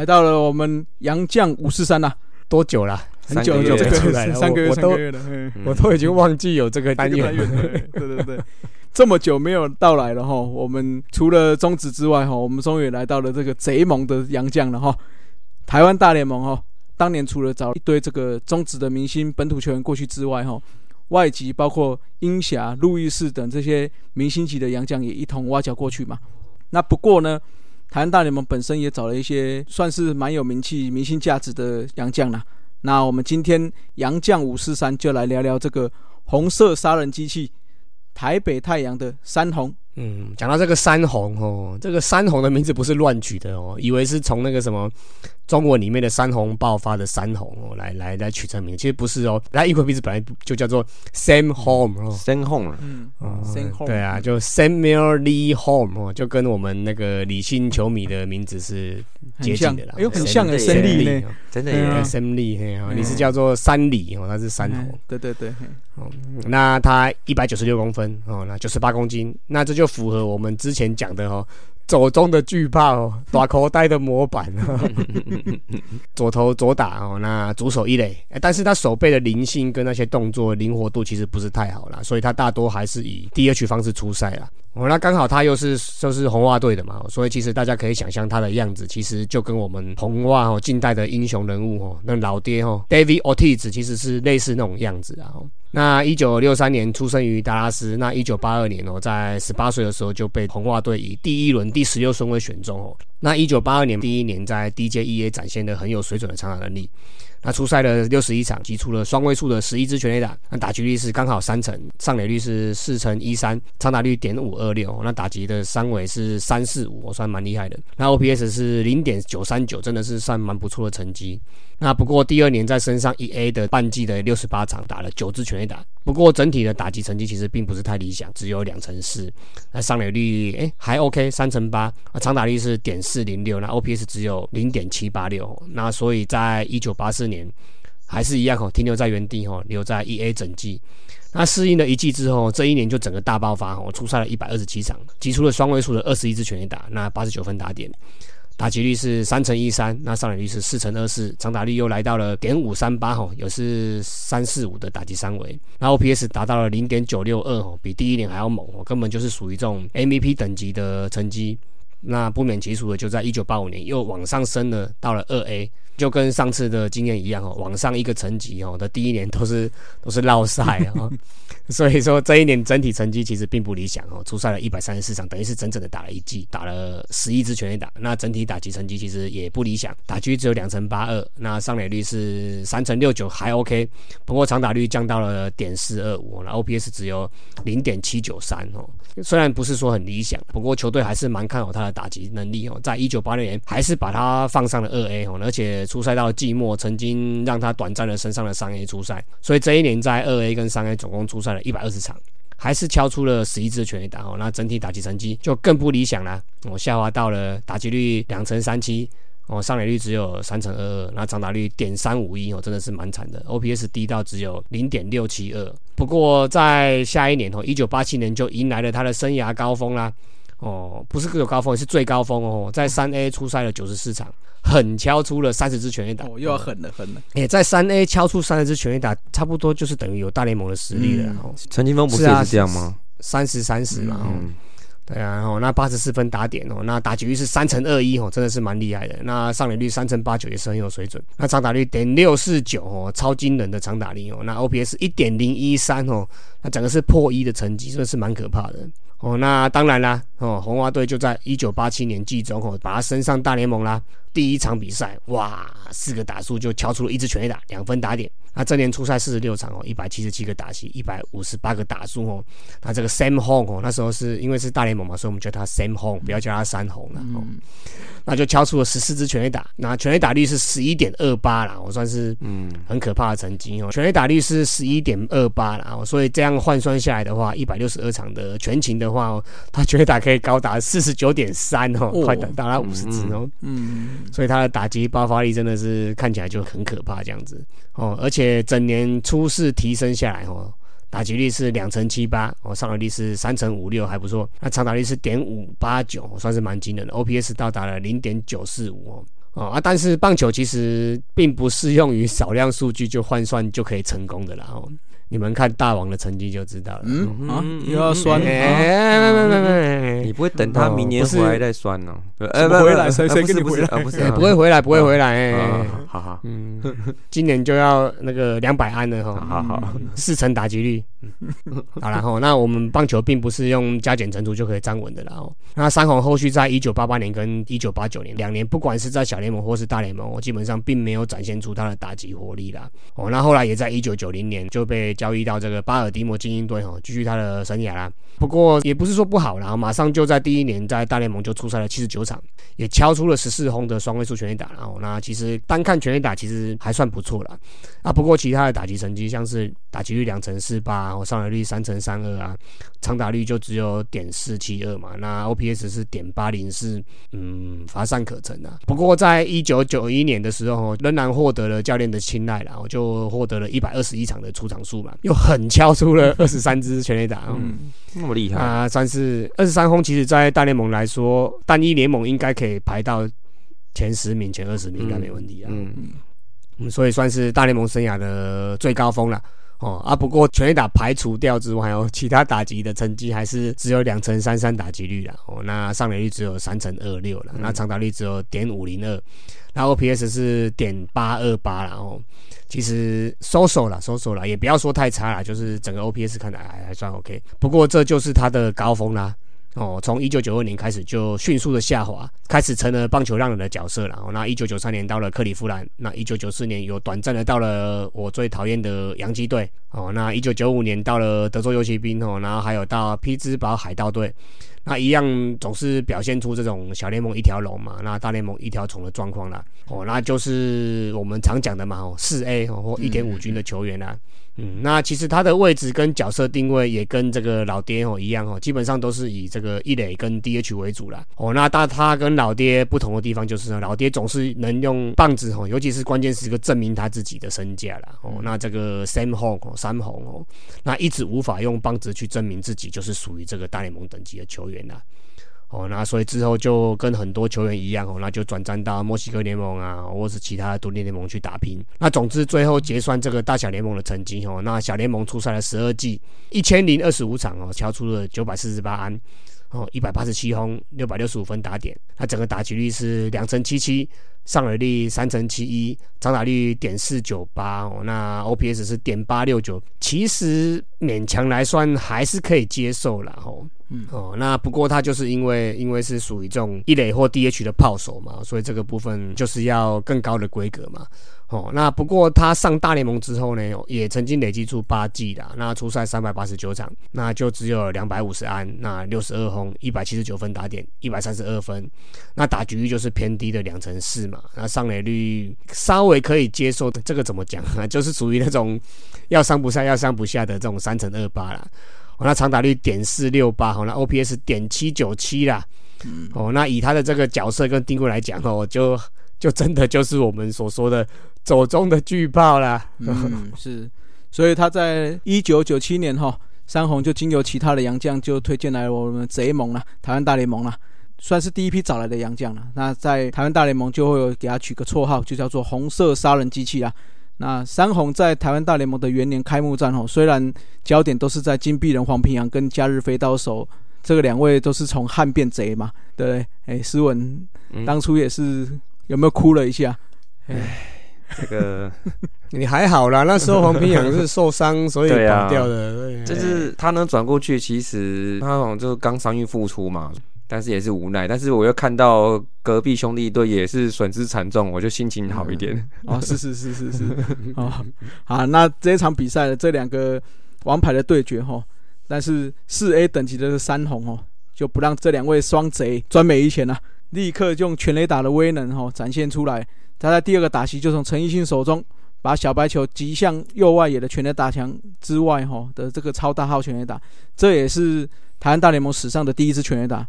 来到了我们杨将五四三呐，多久了？很久三个月这个出来了三个月三个月了，嗯我都已经忘记有这个单元了。对 对对，这么久没有到来了哈。我们除了中职之外哈，我们终于来到了这个贼猛的杨将了哈。台湾大联盟哈，当年除了找一堆这个中职的明星本土球员过去之外哈，外籍包括英侠、路易士等这些明星级的洋将也一同挖角过去嘛。那不过呢，台湾大联盟本身也找了一些算是蛮有名气、明星价值的洋将啦。那我们今天洋将五四三就来聊聊这个红色杀人机器台北太阳的山红。嗯，讲到这个山红哦，这个山红的名字不是乱取的哦，以为是从那个什么中文里面的山洪爆发的山洪哦来来来取成名，其实不是哦，它英文名字本来就叫做 Sam Home 哦。，Sam Home，嗯，Sam Home，对啊，就 Samuel Lee Home 哦，就跟我们那个李信球迷的名字是接近的啦。哎呦，很神像诶，力森利呢。哦真的对啊耶，Sam Lee 嘿哦，嗯你是叫做山里哦，他是山嗯红。对对对，哦那他一百九十六公分哦，那九十八公斤，那这就符合我们之前讲的哦，走中的巨炮哦，大口袋的模板哦，左投左打哦，那左手一垒，哎但是他手背的灵性跟那些动作灵活度其实不是太好啦，所以他大多还是以 DH 方式出赛啦。哦，那刚好他又是就是红袜队的嘛，所以其实大家可以想象他的样子，其实就跟我们红袜哦近代的英雄人物哦，那老爹哦 David Ortiz 其实是类似那种样子啊。哦那一九六三年出生于达拉斯，那一九八二年哦，在十八岁的时候就被红袜队以第一轮第十六顺位选中哦。那一九八二年第一年在 DJEA 展现的很有水准的长打能力。那出赛了六十一场，击出了双位数的十一支全垒打，那打击率是刚好三成，上垒率是四成一三，长打率点五二六，那打击的三围是三四五，我算蛮厉害的。那 OPS 是零点九三九，真的是算蛮不错的成绩。那不过第二年在升上一 A 的半季的六十八场，打了九支全垒打，不过整体的打击成绩其实并不是太理想，只有两成四。那上垒率诶还 OK，三成八，啊长打率是点四零六，那 OPS 只有零点七八六。那所以在一九八四年还是一样哦，停留在原地哦，留在一 A 整季。那适应了一季之后，这一年就整个大爆发哦，出赛了一百二十七场，击出了双位数的二十一支全垒打，那八十九分打点。打击率是三乘一三，那上垒率是四乘二四，长打率又来到了点五三八吼，也是三四五的打击三围，那 OPS 达到了零点九六二吼，比第一年还要猛哦，根本就是属于这种 MVP 等级的成绩。那不免其数的，就在一九八五年又往上升了，到了二 A，就跟上次的经验一样哦，往上一个层级哦的第一年都是都是落赛啊，所以说这一年整体成绩其实并不理想哦，出赛了一百三十四场，等于是整整的打了一季，打了十一支全垒打，那整体打击成绩其实也不理想，打击只有两成八二，那上垒率是三成六九还 OK，不过长打率降到了点四二五，那 OPS 只有零点七九三哦，虽然不是说很理想，不过球队还是蛮看好他的打击能力哦，在一九八六年还是把他放上了二 A 哦，而且出赛到季末，曾经让他短暂的升上了三 A 出赛，所以这一年在二 A 跟三 A 总共出赛了一百二十场。还是敲出了十一支全垒打哦，那整体打击成绩就更不理想啦，我、下滑到了打击率两成三七，哦，上垒率只有三成二二，那长打率点三五一哦，真的是蛮惨的，OPS 低到只有零点六七二。不过在下一年哦，一九八七年就迎来了他的生涯高峰啦。哦，不是各有高峰，是最高峰哦，在三 A 出赛了九十四场，狠敲出了三十支全垒打，哦，又要狠了狠了，也在三 A 敲出三十支全垒打，差不多就是等于有大联盟的实力了。嗯哦，陈金峰不是也是这样吗？三十三十嘛，哦，嗯，对啊，然后那八十四分打点哦，那打击率是三乘二一哦，真的是蛮厉害的。那上垒率三乘八九也是很有水准。那长打率点六四九哦，超惊人的长打率哦。那 OPS 一点零一三哦，那整个是破一的成绩，真的是蛮可怕的。哦，那当然啦，哦，红袜队就在一九八七年季中哦，把他升上大联盟啦。第一场比赛，哇，四个打数就敲出了一支全垒打，两分打点。那这年出赛四十六场哦，一百七十七个打席，一百五十八个打数哦。那这个 Sam Hong 哦，那时候是因为是大联盟嘛，所以我们叫他 Sam Hong，不要叫他山红了哦。那就敲出了十四支全垒打，那全垒打率是十一点二八啦，我算是嗯，很可怕的成绩哦。全垒打率是十一点二八啦，哦，所以这样换算下来的话，一百六十二场的全勤的话哦，他全垒打可以高达四十九点三哦，哦快达达到五十支哦。嗯，所以他的打击爆发力真的是看起来就很可怕这样子哦，而且整年初试提升下来哦，打击率是两成七八，哦，上垒率是三成五六，还不错。那长打率是点五八九，算是蛮惊人的。OPS 到达了零点九四五哦。哦啊，但是棒球其实并不适用于少量数据就换算就可以成功的啦。哦，你们看大王的成绩就知道了。嗯？啊？嗯，又要酸？哎，哎，没没没没你不会等他明年回来再酸哦？呃什么回来谁谁跟你回来？啊不是，不会回来，不会回来。啊哎，好好嗯，今年就要那个两百安了好哈，好。好，四成打击率。好了哈，那我们棒球并不是用加减乘除就可以站稳的啦哦。那三红后续在一九八八年跟一九八九年两年，不管是在小联盟或是大联盟，我基本上并没有展现出他的打击活力啦。哦，那后来也在一九九零年就被交易到这个巴尔的摩精英队哈，继续他的生涯啦。不过也不是说不好啦，马上就在第一年在大联盟就出赛了七十九场，也敲出了十四轰的双位数全垒打。然后那其实单看全垒打其实还算不错啦。啊，不过其他的打击成绩像是打击率两成四八，哦，上垒率三乘三二啊，长打率就只有点四七二嘛，那 OPS 是点八零是，嗯，乏善可陈啊。不过在一九九一年的时候，仍然获得了教练的青睐啦，我就获得了一百二十一场的出场数嘛，又狠敲出了二十三支全垒打。嗯嗯，那么厉害，啊，算是二十三轰，其实在大联盟来说，单一联盟应该可以排到前十名、前二十名，应该没问题啊。嗯，嗯，所以算是大联盟生涯的最高峰了。哦啊，不过全垒打排除掉之外，哦，其他打击的成绩还是只有两成三三打击率啦。哦，那上垒率只有三成二六了，那长打率只有点五零二，那 OPS 是点八二八啦。哦，其实收手了，收手了，也不要说太差了，就是整个 OPS 看来还还算 OK。不过这就是他的高峰啦。哦，从一九九二年开始就迅速的下滑，开始成了棒球浪人的角色了。哦，那一九九三年到了克利夫兰，那一九九四年有短暂的到了我最讨厌的洋基队。哦，那一九九五年到了德州游骑兵哦，然后还有到匹兹堡海盗队。那一样总是表现出这种小联盟一条龙嘛，那大联盟一条虫的状况啦。哦，那就是我们常讲的嘛，哦，四 A 哦或一点五军的球员啦。嗯，那其实他的位置跟角色定位也跟这个老爹哦一样哦，基本上都是以这个一垒跟 DH 为主啦。哦，那但他跟老爹不同的地方就是呢，老爹总是能用棒子哦，尤其是关键时刻证明他自己的身价啦。哦，那这个 Sam Hong 哦，三红哦，那一直无法用棒子去证明自己就是属于这个大联盟等级的球员啦。哦，那所以之后就跟很多球员一样哦，那就转战到墨西哥联盟啊，或是其他的独立联盟去打拼。那总之最后结算这个大小联盟的成绩哦，那小联盟出赛了十二季，一千零二十五场哦，敲出了九百四十八安，哦，一百八十七轰，六百六十五分打点。那整个打击率是两成七七，上垒率三成七一，长打率点四九八哦，那 OPS 是点八六九，其实勉强来算还是可以接受了哦。嗯哦，那不过他就是因为因为是属于这种一垒或 DH 的炮手嘛，所以这个部分就是要更高的规格嘛。哦，那不过他上大联盟之后呢，也曾经累积出八季啦，那出赛三百八十九场，那就只有两百五十安，那六十二轰，一百七十九分打点，一百三十二分，那打局率就是偏低的两成四嘛，那上垒率稍微可以接受，这个怎么讲啊？就是属于那种要上不上要上不下的这种三乘二八啦。哦，那长打率点四六八，好，那 OPS 点七九七啦。嗯哦，那以他的这个角色跟定位来讲，哦，就就真的就是我们所说的走中的巨炮啦。嗯，是，所以他在一九九七年哈，山红就经由其他的洋将就推荐来我们贼盟了，台湾大联盟了，算是第一批找来的洋将了。那在台湾大联盟就会有给他取个绰号，就叫做红色杀人机器啊。那三红在台湾大联盟的元年开幕战吼，虽然焦点都是在金臂人黄平洋跟假日飞刀手这个两位都是从汉变贼嘛，对不对？哎，斯文嗯当初也是有没有哭了一下？哎这个 你还好啦，那时候黄平洋是受伤，所以对啊跑掉的。对就是他能转过去，其实他好像就是刚伤愈复出嘛，但是也是无奈。但是我又看到隔壁兄弟队也是损失惨重，我就心情好一点。哦，是是是是是，哦，好，那这一场比赛的这两个王牌的对决哈，但是四 A 等级的三红哦，就不让这两位双贼专美一拳了、立刻用全垒打的威能哈展现出来。他在第二个打席就从陈奕迅手中把小白球击向右外野的全垒打墙之外哈的这个超大号全垒打，这也是台湾大联盟史上的第一支全垒打。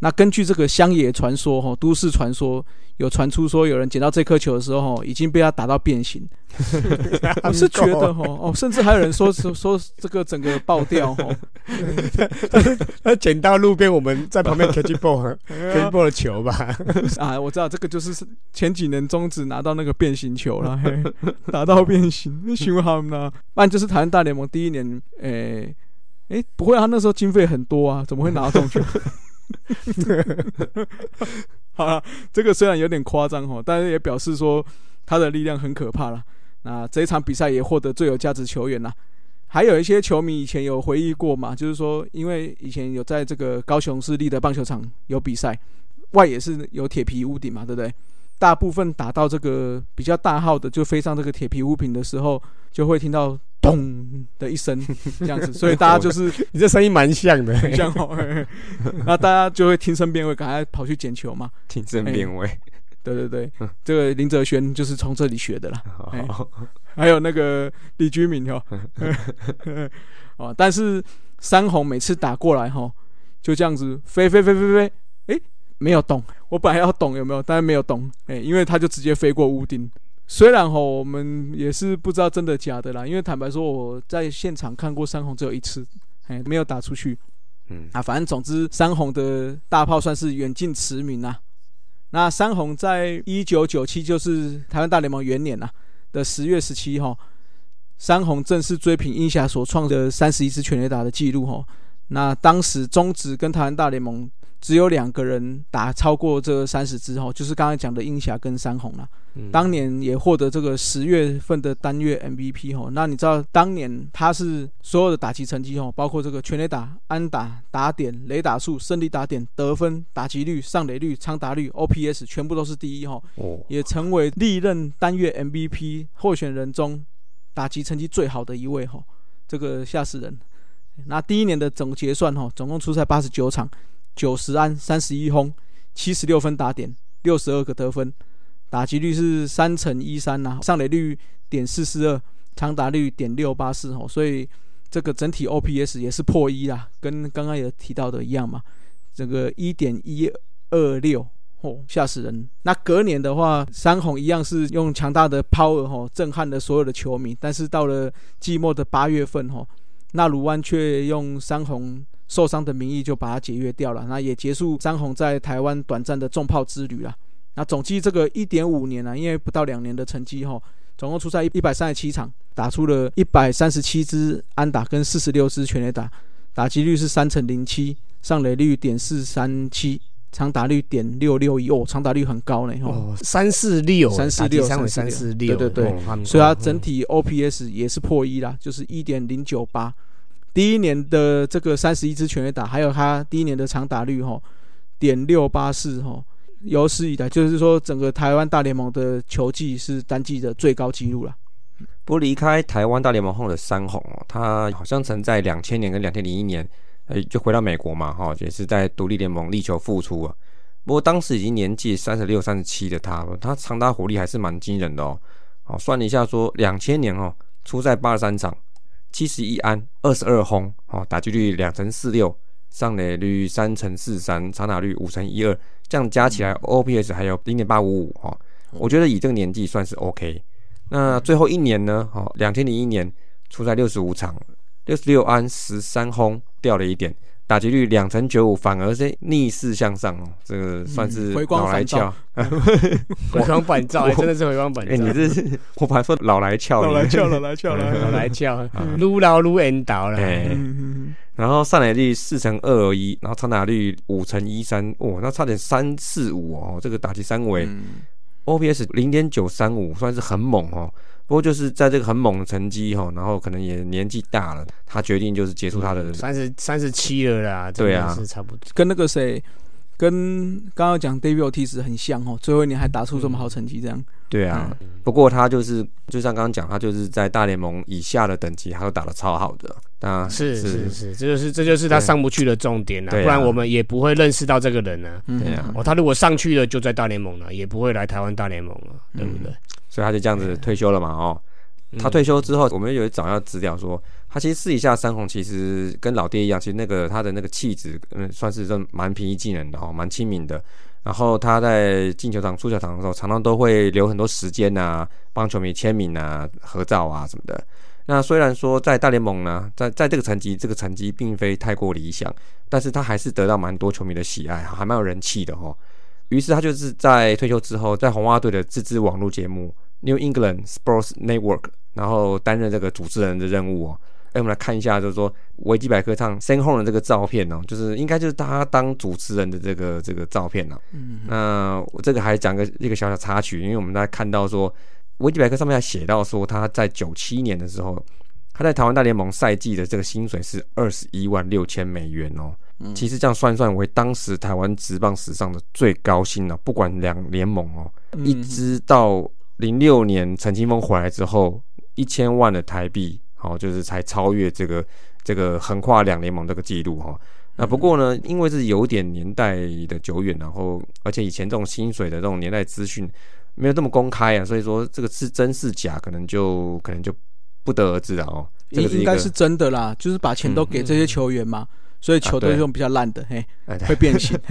那根据这个乡野传说哈，都市传说有传出说有人捡到这颗球的时候，已经被他打到变形。我是觉得哈哦，甚至还有人说 说说这个整个爆掉哈。他捡到路边我们在旁边 catch ball catch ball 的球吧？啊，我知道这个就是前几年中职拿到那个变形球了，打到变形，凶好呢。那就是台湾大联盟第一年，诶诶，不会，他那时候经费很多啊，怎么会拿到这种球？好了，这个虽然有点夸张哈，但是也表示说他的力量很可怕了。那这一场比赛也获得最有价值球员啦。还有一些球迷以前有回忆过嘛，就是说，因为以前有在这个高雄市立的棒球场有比赛，外也是有铁皮屋顶嘛，对不对？大部分打到这个比较大号的，就飞上这个铁皮屋顶的时候，就会听到咚的一声 这样子，所以大家就是 你这声音蛮像的，很像哦，那大家就会听声辨位，赶快跑去捡球嘛，听声辨位。对对对，这个林哲轩就是从这里学的啦。还有那个李居明哦，哦，但是三红每次打过来哈，就这样子飞飞飞飞飞，哎，没有动。我本来要懂有没有，但是没有懂，哎，因为他就直接飞过屋顶。虽然哈，我们也是不知道真的假的啦，因为坦白说我在现场看过山红只有一次，哎，没有打出去。嗯啊，反正总之山红的大炮算是远近驰名啊。那山红在一九九七，就是台湾大联盟元年呐的十月十七号，山红正式追平英侠所创的三十一支全垒打的记录哈。那当时中职跟台湾大联盟只有两个人打超过这三十支哈，就是刚才讲的英侠跟山红了。当年也获得这个十月份的单月 MVP 哦，那你知道当年他是所有的打击成绩哦，包括这个全垒打、安打、打点、雷打数、胜利打点、得分、打击率、上垒率、长打率、OPS 全部都是第一哦，也成为历任单月 MVP 候选人中打击成绩最好的一位哦，这个吓死人。那第一年的总结算哈，总共出赛八十九场，九十安、三十一轰、七十六分打点、六十二个得分。打击率是三乘一三呐，上垒率点四四二，长打率点六八四哦，所以这个整体 OPS 也是破一啦，跟刚刚有提到的一样嘛，这个一点一二六哦，吓死人。那隔年的话，山红一样是用强大的 power 哦，震撼了所有的球迷，但是到了季末的八月份哦，那鲁湾却用山红受伤的名义就把他解约掉了，那也结束张红在台湾短暂的重炮之旅了。那总计这个一点五年呢，因为不到两年的成绩哈，总共出赛一百三十七场，打出了一百三十七支安打跟四十六支全垒打，打击率是三成零七，上垒率点四三七，长打率点六六一哦，长打率很高呢哦，三四六，三四六，三四六，对对对，所以它整体 OPS 也是破一啦，就是一点零九八，第一年的这个三十一支全垒打，还有他第一年的长打率哈，点六八四哈。有史以来，就是说整个台湾大联盟的球季是单季的最高纪录了。不过离开台湾大联盟后的山红哦，他好像曾在两千年跟两千零一年，哎，就回到美国嘛，哈，也是在独立联盟力求复出啊。不过当时已经年纪三十六、三十七的他，他长打火力还是蛮惊人的哦。哦，算了一下，说两千年哦，出赛八十三场，七十一安，二十二轰，哦，打击率两成四六，上垒率三成四三，长打率五成一二。这样加起来，OPS 还有零点八五五哈，我觉得以这个年纪算是 OK。那最后一年呢？哦，两千零一年出赛六十五场，六十六安十三轰，掉了一点，打击率两成九五，反而是逆势向上哦。这个算是回光返照，回光返照，真的是回光返照。哎，你这是 我本来说老来俏，老来俏，老来俏，老来俏，撸老撸 N 倒了。然后上垒率四乘二而一，然后长打率五乘一三，哦，那差点三四五哦，这个打击三围，OPS 零点九三五，算是很猛哦。不过就是在这个很猛的成绩哈，然后可能也年纪大了，他决定就是结束他的三十三十七了啦，对啊，是差不多跟那个谁。跟刚刚讲 David Ortiz 很像哦，最后一年还打出这么好成绩，这样。对啊，不过他就是就像刚刚讲，他就是在大联盟以下的等级，他都打的超好的。啊，是是是，这就是这就是他上不去的重点了，不然我们也不会认识到这个人呢。对啊，哦，他如果上去了，就在大联盟了，也不会来台湾大联盟了，对不对？所以他就这样子退休了嘛，哦。他退休之后，我们有找到资料说，他其实私底下三红其实跟老爹一样，其实那个他的那个气质，嗯，算是真蛮平易近人的哦，蛮亲民的。然后他在进球场、出球场的时候，常常都会留很多时间呐，帮球迷签名啊、合照啊什么的。那虽然说在大联盟呢，在在这个成绩，这个成绩并非太过理想，但是他还是得到蛮多球迷的喜爱，还蛮有人气的哦。于是他就是在退休之后，在红袜队的自制网络节目 New England Sports Network，然后担任这个主持人的任务哦。哎，我们来看一下，就是说维基百科上 San Home 的这个照片哦，就是应该就是他当主持人的这个这个照片哦。嗯，那我这个还讲个一个小小插曲，因为我们大家看到说维基百科上面还写到说他在九七年的时候，他在台湾大联盟赛季的这个薪水是二十一万六千美元哦。其实这样算算为当时台湾职棒史上的最高薪了，不管两联盟哦，一直到零六年陈清峰回来之后，一千万的台币，好就是才超越这个这个横跨两联盟这个记录哈。那不过呢，因为是有点年代的久远，然后而且以前这种薪水的这种年代资讯没有这么公开啊，所以说这个是真是假，可能就可能就不得而知了哦。这个应该是真的啦，就是把钱都给这些球员嘛。所以球都是用比较烂的，嘿，会变形。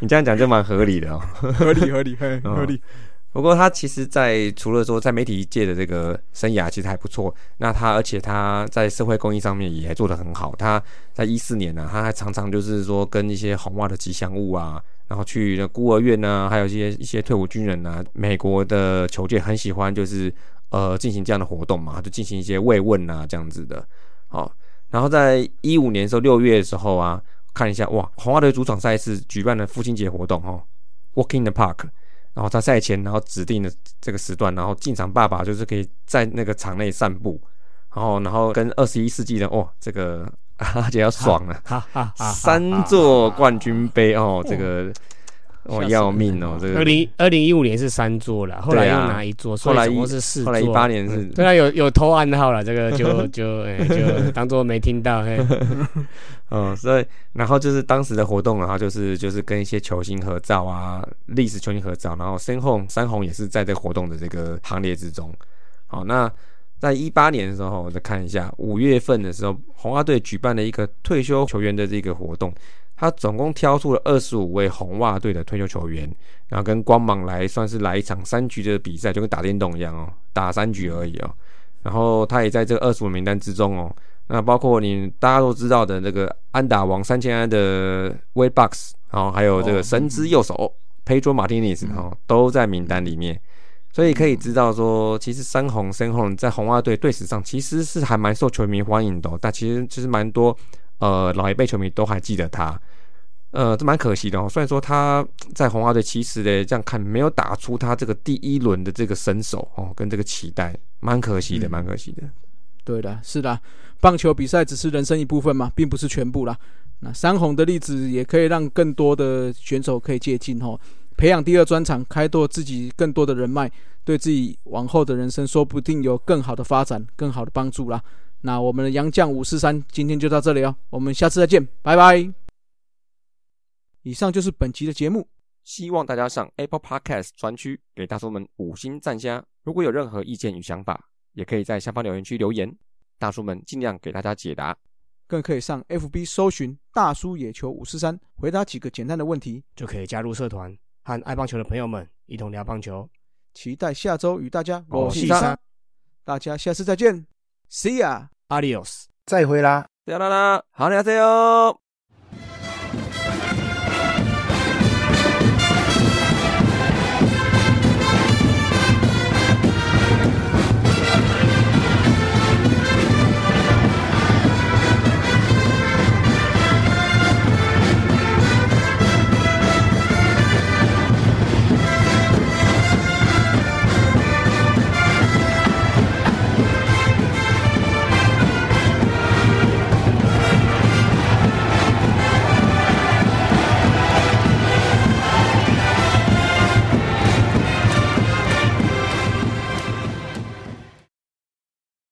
你这样讲就蛮合理的哦，合理合理 合理。不过他其实，在除了说在媒体界的这个生涯其实还不错，那他而且他在社会公益上面也做得很好。他在一四年呢，他还常常就是说跟一些红袜的吉祥物啊，然后去孤儿院啊，还有一些一些退伍军人啊，美国的球界很喜欢就是呃进行这样的活动嘛，就进行一些慰问啊这样子的，好。然后在一五年的时候，六月的时候啊，看一下哇，红袜队主场赛事举办了父亲节活动哦，Walking the Park，然后在赛前，然后指定的这个时段，然后进场爸爸就是可以在那个场内散步，然后然后跟二十一世纪的哇，这个 阿姐要爽了，三座冠军杯哦，这个。哦，要命哦！这个二零二零一五年是三座了，后来又拿一座，后来一是四座，后来一八年是，对啊，有有偷暗号了，这个就 就就当做没听到。嗯，所以然后就是当时的活动，然后就是就是跟一些球星合照啊，历史球星合照，然后身后山红也是在这活动的这个行列之中。好，那在一八年的时候，我再看一下五月份的时候，红花队举办了一个退休球员的这个活动。他总共挑出了二十五位红袜队的退休球员，然后跟光芒来算是来一场三局的比赛，就跟打电动一样哦，打三局而已哦。然后他也在这个二十五名单之中哦。那包括你大家都知道的那个安打王三千安的 Way Box，然后还有这个神之右手 Pedro Martinez 哈，都在名单里面。所以可以知道说，其实三红三红在红袜队队史上其实是还蛮受球迷欢迎的，但其实其实蛮多。呃，老一辈球迷都还记得他，呃，这蛮可惜的哦。虽然说他在红袜队，其实呢，这样看没有打出他这个第一轮的这个身手哦，跟这个期待，蛮可惜的，蛮可惜的。对的，是的，棒球比赛只是人生一部分嘛，并不是全部啦。那三红的例子也可以让更多的选手可以借鉴哦，培养第二专长，开拓自己更多的人脉，对自己往后的人生说不定有更好的发展，更好的帮助啦。那我们的杨将五四三今天就到这里哦，我们下次再见，拜拜。以上就是本期的节目，希望大家上 Apple Podcast 专区给大叔们五星赞加。如果有任何意见与想法，也可以在下方留言区留言，大叔们尽量给大家解答。更可以上 FB 搜寻“大叔野球五四三”，回答几个简单的问题，就可以加入社团，和爱棒球的朋友们一同聊棒球。期待下周与大家我是三，大家下次再见。See ya, adios，再会啦，再啦啦，好，再见哟。